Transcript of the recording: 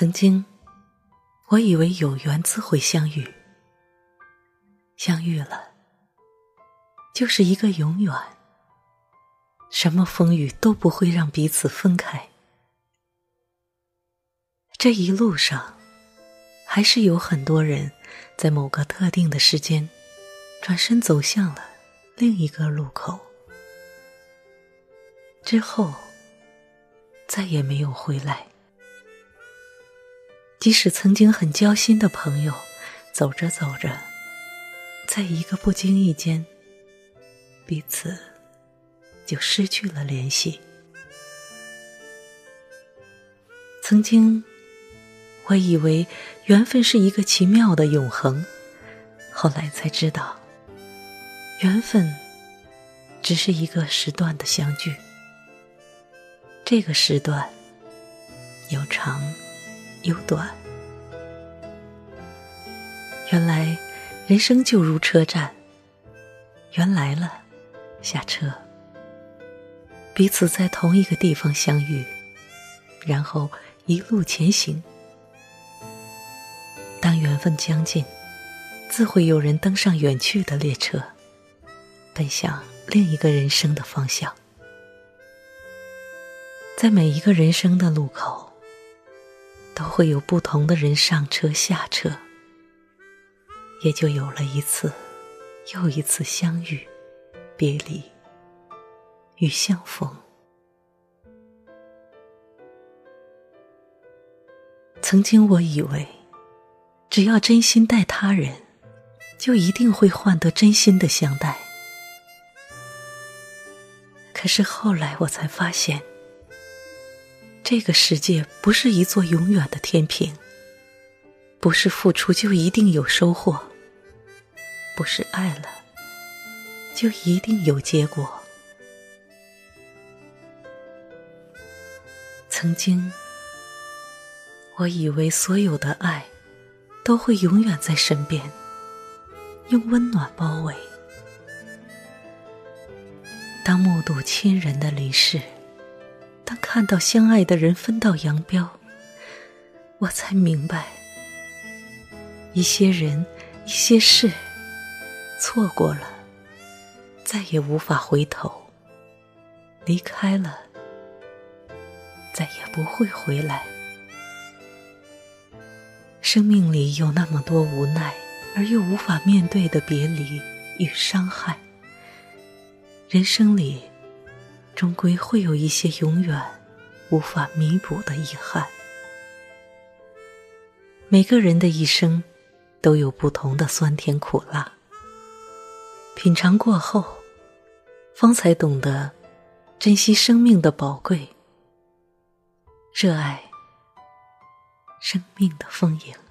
曾经，我以为有缘自会相遇，相遇了，就是一个永远。什么风雨都不会让彼此分开。这一路上，还是有很多人在某个特定的时间，转身走向了另一个路口，之后再也没有回来。即使曾经很交心的朋友，走着走着，在一个不经意间，彼此就失去了联系。曾经，我以为缘分是一个奇妙的永恒，后来才知道，缘分只是一个时段的相聚。这个时段有长。有短，原来人生就如车站，缘来了，下车，彼此在同一个地方相遇，然后一路前行。当缘分将近，自会有人登上远去的列车，奔向另一个人生的方向。在每一个人生的路口。都会有不同的人上车下车，也就有了一次又一次相遇、别离与相逢。曾经我以为，只要真心待他人，就一定会换得真心的相待。可是后来我才发现。这个世界不是一座永远的天平，不是付出就一定有收获，不是爱了就一定有结果。曾经，我以为所有的爱都会永远在身边，用温暖包围。当目睹亲人的离世。当看到相爱的人分道扬镳，我才明白，一些人、一些事，错过了，再也无法回头；离开了，再也不会回来。生命里有那么多无奈而又无法面对的别离与伤害，人生里。终归会有一些永远无法弥补的遗憾。每个人的一生都有不同的酸甜苦辣，品尝过后，方才懂得珍惜生命的宝贵，热爱生命的丰盈。